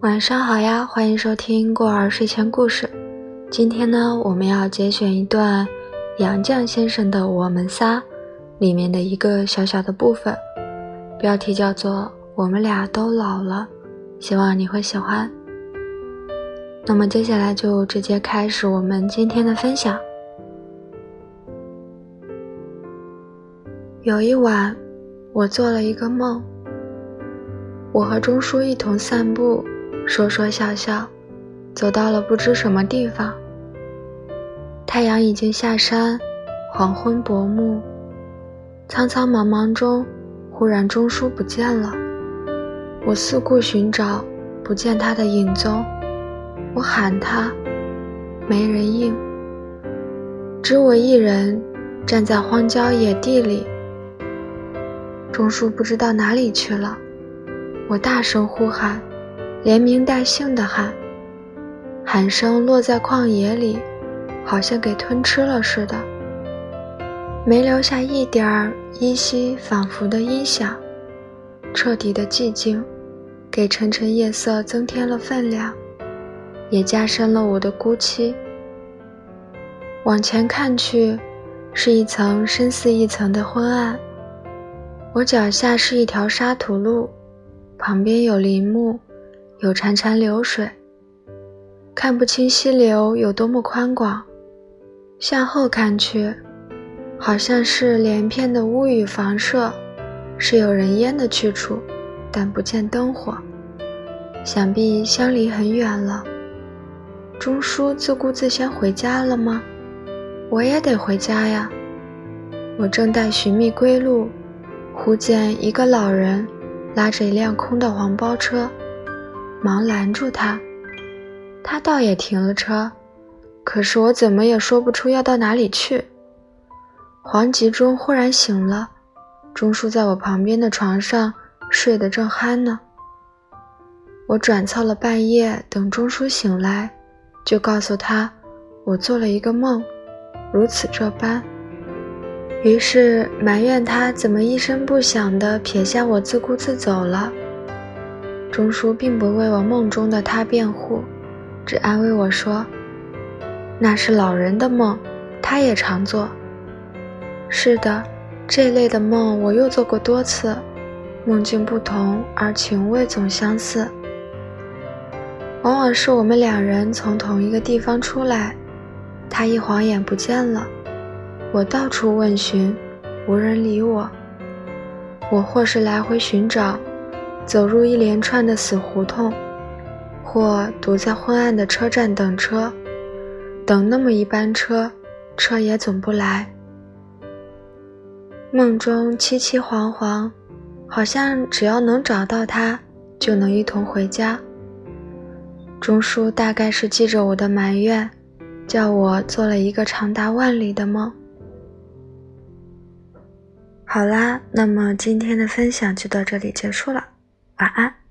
晚上好呀，欢迎收听过儿睡前故事。今天呢，我们要节选一段杨绛先生的《我们仨》里面的一个小小的部分，标题叫做《我们俩都老了》，希望你会喜欢。那么接下来就直接开始我们今天的分享。有一晚，我做了一个梦，我和钟书一同散步。说说笑笑，走到了不知什么地方。太阳已经下山，黄昏薄暮。苍苍茫茫中，忽然钟书不见了。我四顾寻找，不见他的影踪。我喊他，没人应。只我一人站在荒郊野地里。钟书不知道哪里去了。我大声呼喊。连名带姓的喊，喊声落在旷野里，好像给吞吃了似的，没留下一点儿依稀仿佛的音响。彻底的寂静，给沉沉夜色增添了分量，也加深了我的孤凄。往前看去，是一层深似一层的昏暗。我脚下是一条沙土路，旁边有林木。有潺潺流水，看不清溪流有多么宽广。向后看去，好像是连片的屋宇房舍，是有人烟的去处，但不见灯火。想必相离很远了。钟叔自顾自先回家了吗？我也得回家呀。我正待寻觅归路，忽见一个老人拉着一辆空的黄包车。忙拦住他，他倒也停了车，可是我怎么也说不出要到哪里去。黄吉中忽然醒了，钟叔在我旁边的床上睡得正酣呢。我转凑了半夜，等钟叔醒来，就告诉他我做了一个梦，如此这般。于是埋怨他怎么一声不响地撇下我自顾自走了。钟叔并不为我梦中的他辩护，只安慰我说：“那是老人的梦，他也常做。”是的，这类的梦我又做过多次，梦境不同，而情味总相似。往往是我们两人从同一个地方出来，他一晃眼不见了，我到处问询，无人理我。我或是来回寻找。走入一连串的死胡同，或堵在昏暗的车站等车，等那么一班车，车也总不来。梦中凄凄惶惶，好像只要能找到他，就能一同回家。钟书大概是记着我的埋怨，叫我做了一个长达万里的梦。好啦，那么今天的分享就到这里结束了。晚安。